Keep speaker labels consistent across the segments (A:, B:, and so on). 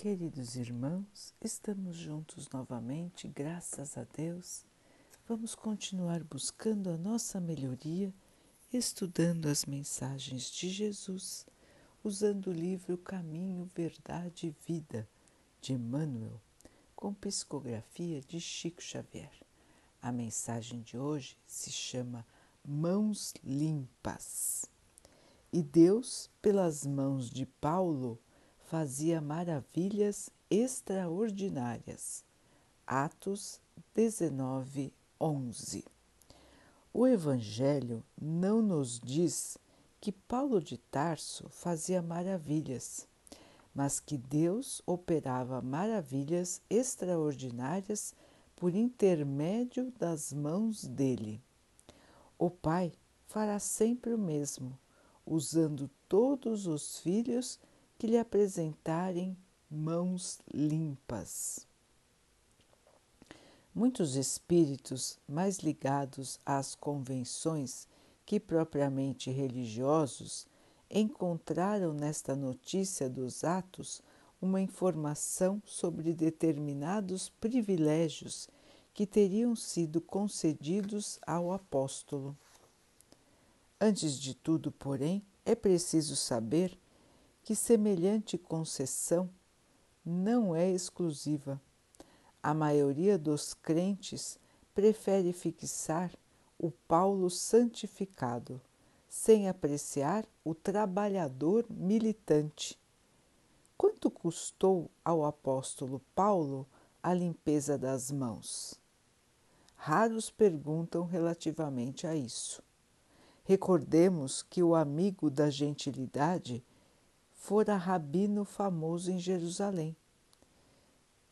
A: Queridos irmãos, estamos juntos novamente, graças a Deus. Vamos continuar buscando a nossa melhoria, estudando as mensagens de Jesus, usando o livro Caminho, Verdade e Vida de Emmanuel, com psicografia de Chico Xavier. A mensagem de hoje se chama Mãos Limpas. E Deus, pelas mãos de Paulo, fazia maravilhas extraordinárias. Atos 19, 11. O Evangelho não nos diz que Paulo de Tarso fazia maravilhas, mas que Deus operava maravilhas extraordinárias por intermédio das mãos dele. O Pai fará sempre o mesmo, usando todos os filhos que lhe apresentarem mãos limpas. Muitos espíritos mais ligados às convenções que propriamente religiosos encontraram nesta notícia dos atos uma informação sobre determinados privilégios que teriam sido concedidos ao apóstolo. Antes de tudo, porém, é preciso saber que semelhante concessão não é exclusiva. A maioria dos crentes prefere fixar o Paulo santificado, sem apreciar o trabalhador militante. Quanto custou ao apóstolo Paulo a limpeza das mãos? Raros perguntam relativamente a isso. Recordemos que o amigo da gentilidade fora rabino famoso em Jerusalém.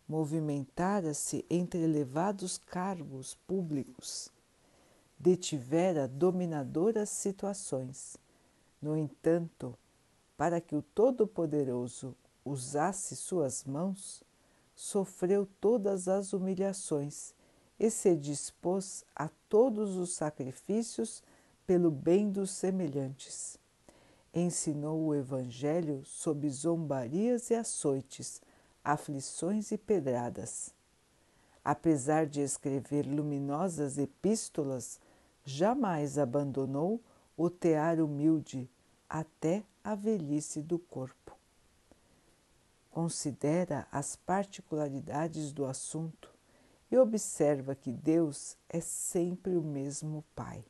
A: Movimentara-se entre elevados cargos públicos, detivera dominadoras situações. No entanto, para que o Todo-Poderoso usasse suas mãos, sofreu todas as humilhações e se dispôs a todos os sacrifícios pelo bem dos semelhantes ensinou o Evangelho sob zombarias e açoites, aflições e pedradas. Apesar de escrever luminosas epístolas, jamais abandonou o tear humilde até a velhice do corpo. Considera as particularidades do assunto e observa que Deus é sempre o mesmo Pai,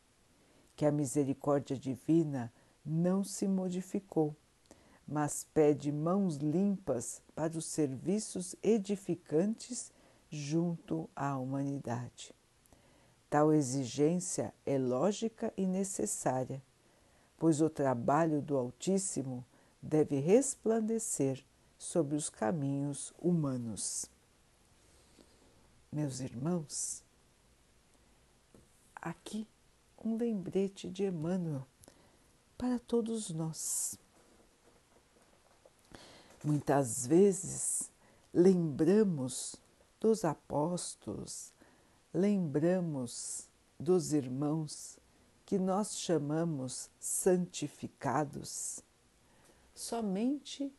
A: que a misericórdia divina não se modificou, mas pede mãos limpas para os serviços edificantes junto à humanidade. Tal exigência é lógica e necessária, pois o trabalho do Altíssimo deve resplandecer sobre os caminhos humanos. Meus irmãos, aqui um lembrete de Emmanuel para todos nós. Muitas vezes lembramos dos apóstolos, lembramos dos irmãos que nós chamamos santificados somente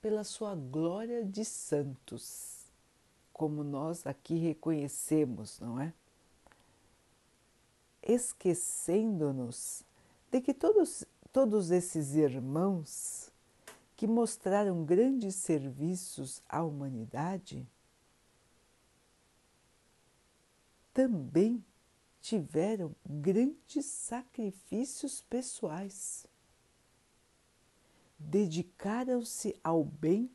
A: pela sua glória de santos, como nós aqui reconhecemos, não é? Esquecendo-nos de que todos, todos esses irmãos que mostraram grandes serviços à humanidade também tiveram grandes sacrifícios pessoais. Dedicaram-se ao bem,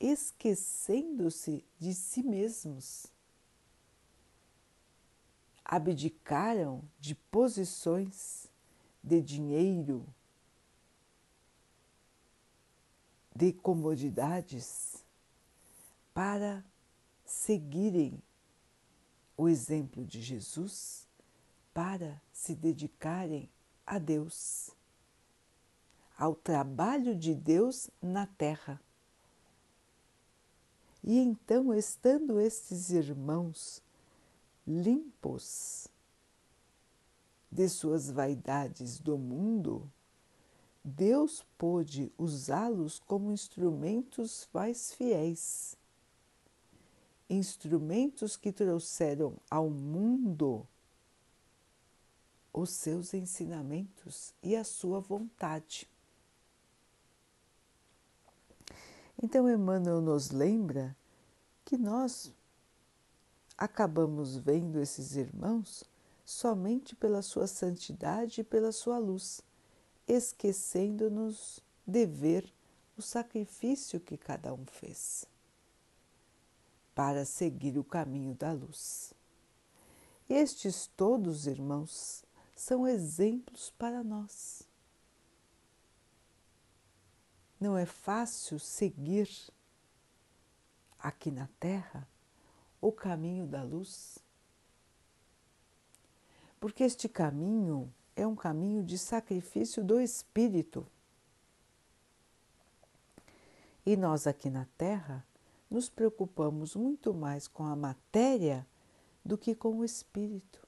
A: esquecendo-se de si mesmos. Abdicaram de posições de dinheiro, de comodidades, para seguirem o exemplo de Jesus, para se dedicarem a Deus, ao trabalho de Deus na terra. E então, estando estes irmãos limpos, de suas vaidades do mundo, Deus pôde usá-los como instrumentos mais fiéis, instrumentos que trouxeram ao mundo os seus ensinamentos e a sua vontade. Então, Emmanuel nos lembra que nós acabamos vendo esses irmãos somente pela sua santidade e pela sua luz esquecendo-nos de ver o sacrifício que cada um fez para seguir o caminho da luz. Estes todos, irmãos, são exemplos para nós. Não é fácil seguir aqui na Terra o caminho da luz, porque este caminho é um caminho de sacrifício do espírito. E nós aqui na Terra nos preocupamos muito mais com a matéria do que com o espírito.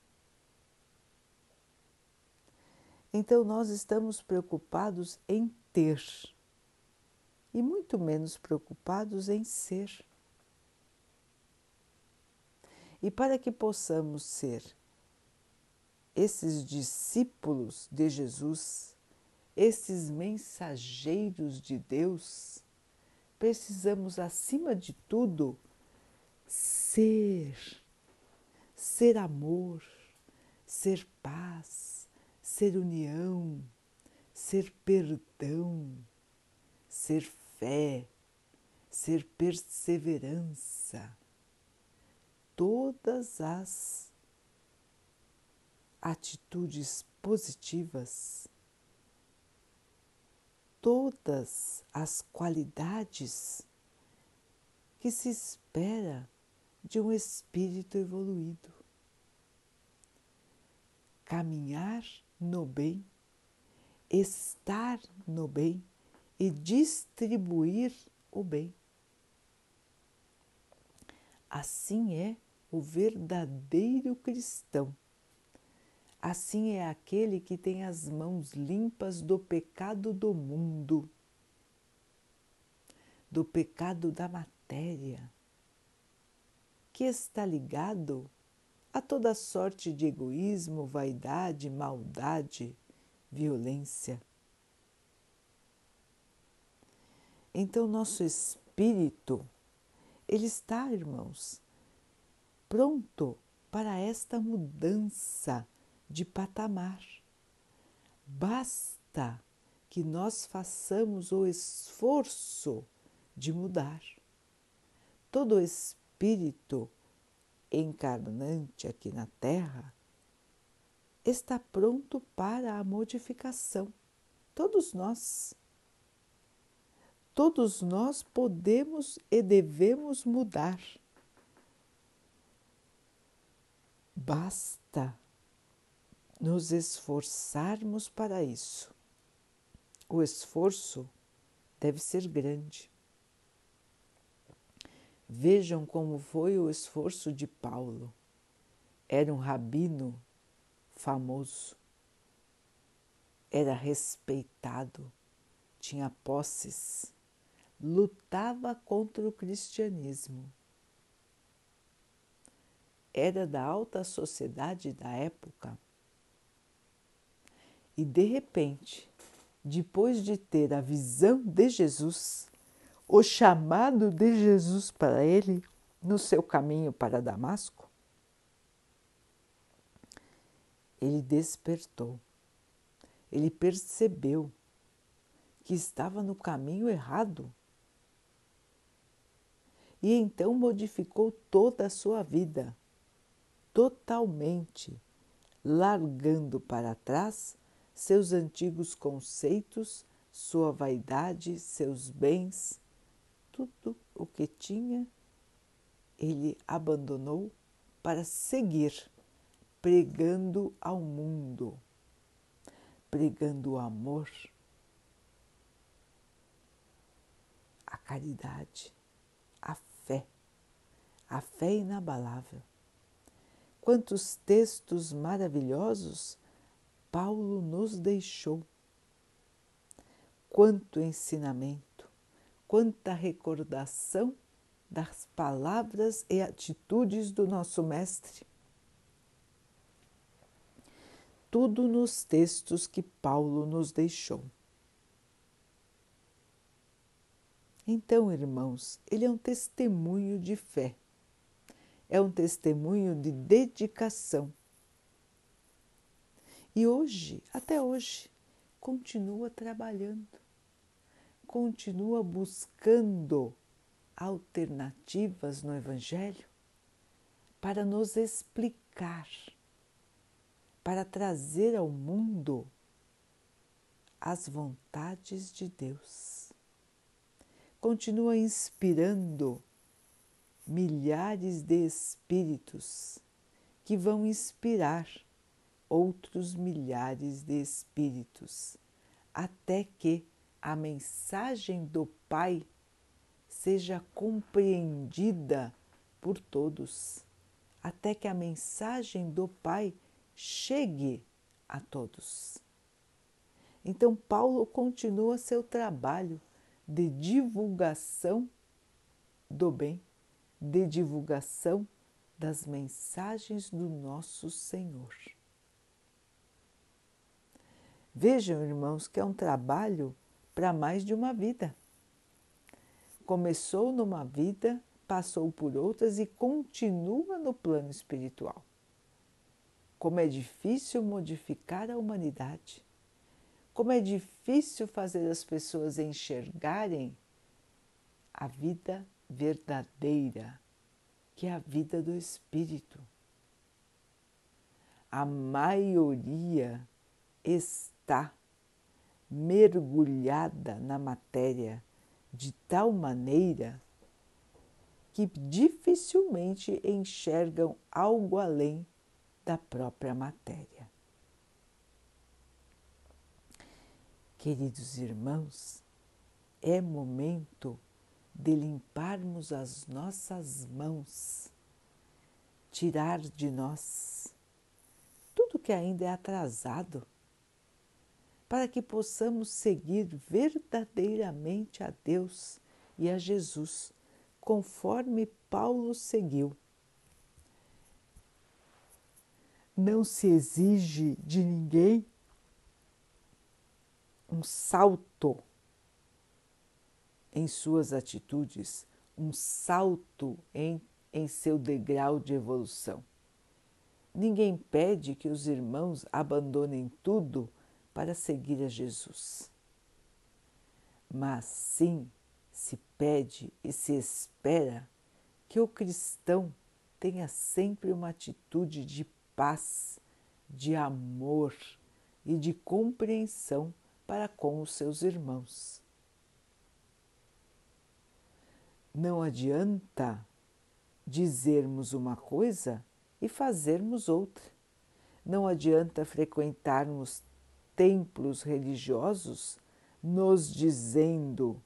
A: Então nós estamos preocupados em ter e muito menos preocupados em ser. E para que possamos ser esses discípulos de Jesus, esses mensageiros de Deus, precisamos, acima de tudo, ser, ser amor, ser paz, ser união, ser perdão, ser fé, ser perseverança. Todas as atitudes positivas, todas as qualidades que se espera de um espírito evoluído. Caminhar no bem, estar no bem e distribuir o bem. Assim é o verdadeiro cristão Assim é aquele que tem as mãos limpas do pecado do mundo, do pecado da matéria, que está ligado a toda sorte de egoísmo, vaidade, maldade, violência. Então, nosso espírito, ele está, irmãos, pronto para esta mudança de patamar. Basta que nós façamos o esforço de mudar. Todo espírito encarnante aqui na Terra está pronto para a modificação. Todos nós. Todos nós podemos e devemos mudar. Basta nos esforçarmos para isso. O esforço deve ser grande. Vejam como foi o esforço de Paulo. Era um rabino famoso, era respeitado, tinha posses, lutava contra o cristianismo. Era da alta sociedade da época e de repente, depois de ter a visão de Jesus, o chamado de Jesus para ele no seu caminho para Damasco, ele despertou, ele percebeu que estava no caminho errado. E então modificou toda a sua vida, totalmente, largando para trás seus antigos conceitos, sua vaidade, seus bens, tudo o que tinha, ele abandonou para seguir pregando ao mundo, pregando o amor, a caridade, a fé, a fé inabalável. Quantos textos maravilhosos Paulo nos deixou. quanto ensinamento, quanta recordação das palavras e atitudes do nosso Mestre. Tudo nos textos que Paulo nos deixou. Então, irmãos, ele é um testemunho de fé, é um testemunho de dedicação. E hoje, até hoje, continua trabalhando, continua buscando alternativas no Evangelho para nos explicar, para trazer ao mundo as vontades de Deus. Continua inspirando milhares de espíritos que vão inspirar outros milhares de espíritos, até que a mensagem do Pai seja compreendida por todos, até que a mensagem do Pai chegue a todos. Então, Paulo continua seu trabalho de divulgação do bem, de divulgação das mensagens do nosso Senhor. Vejam, irmãos, que é um trabalho para mais de uma vida. Começou numa vida, passou por outras e continua no plano espiritual. Como é difícil modificar a humanidade. Como é difícil fazer as pessoas enxergarem a vida verdadeira, que é a vida do espírito. A maioria está está mergulhada na matéria de tal maneira que dificilmente enxergam algo além da própria matéria. Queridos irmãos, é momento de limparmos as nossas mãos, tirar de nós tudo que ainda é atrasado para que possamos seguir verdadeiramente a Deus e a Jesus, conforme Paulo seguiu. Não se exige de ninguém um salto em suas atitudes, um salto em, em seu degrau de evolução. Ninguém pede que os irmãos abandonem tudo para seguir a Jesus. Mas sim se pede e se espera que o cristão tenha sempre uma atitude de paz, de amor e de compreensão para com os seus irmãos. Não adianta dizermos uma coisa e fazermos outra. Não adianta frequentarmos templos religiosos nos dizendo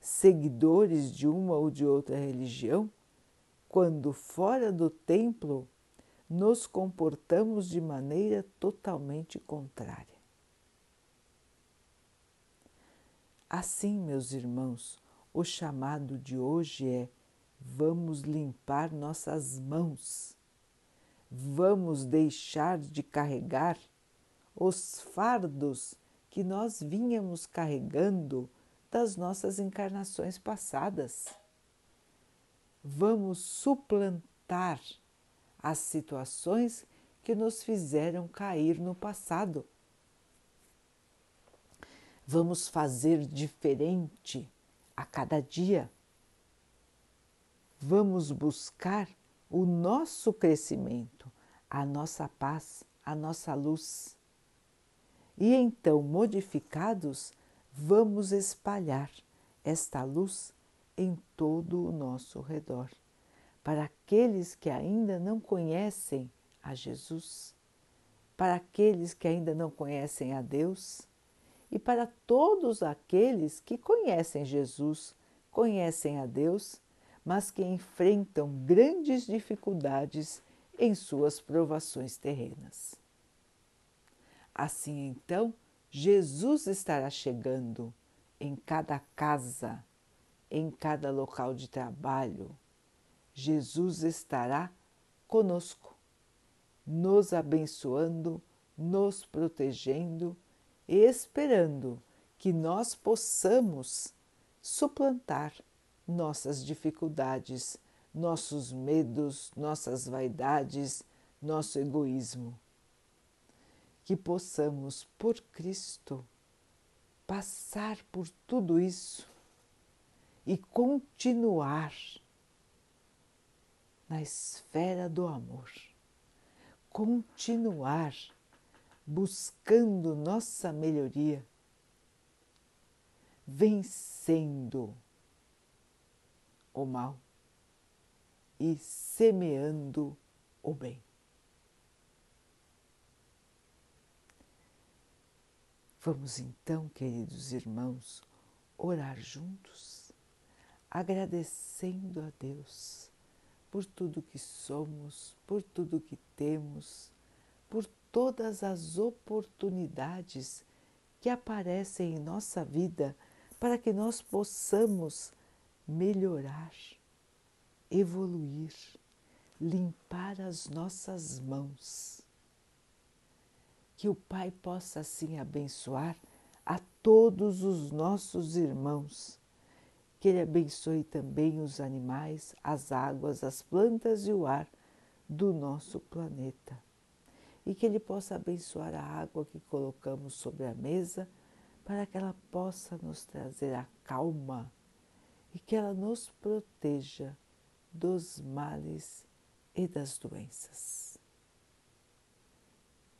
A: seguidores de uma ou de outra religião, quando fora do templo nos comportamos de maneira totalmente contrária. Assim, meus irmãos, o chamado de hoje é: vamos limpar nossas mãos, vamos deixar de carregar os fardos que nós vínhamos carregando das nossas encarnações passadas. Vamos suplantar as situações que nos fizeram cair no passado. Vamos fazer diferente a cada dia. Vamos buscar o nosso crescimento, a nossa paz, a nossa luz e então, modificados, vamos espalhar esta luz em todo o nosso redor. Para aqueles que ainda não conhecem a Jesus, para aqueles que ainda não conhecem a Deus e para todos aqueles que conhecem Jesus, conhecem a Deus, mas que enfrentam grandes dificuldades em suas provações terrenas. Assim então, Jesus estará chegando em cada casa, em cada local de trabalho, Jesus estará conosco, nos abençoando, nos protegendo e esperando que nós possamos suplantar nossas dificuldades, nossos medos, nossas vaidades, nosso egoísmo. Que possamos, por Cristo, passar por tudo isso e continuar na esfera do amor, continuar buscando nossa melhoria, vencendo o mal e semeando o bem. Vamos então, queridos irmãos, orar juntos, agradecendo a Deus por tudo que somos, por tudo que temos, por todas as oportunidades que aparecem em nossa vida para que nós possamos melhorar, evoluir, limpar as nossas mãos que o Pai possa assim abençoar a todos os nossos irmãos. Que Ele abençoe também os animais, as águas, as plantas e o ar do nosso planeta. E que Ele possa abençoar a água que colocamos sobre a mesa para que ela possa nos trazer a calma e que ela nos proteja dos males e das doenças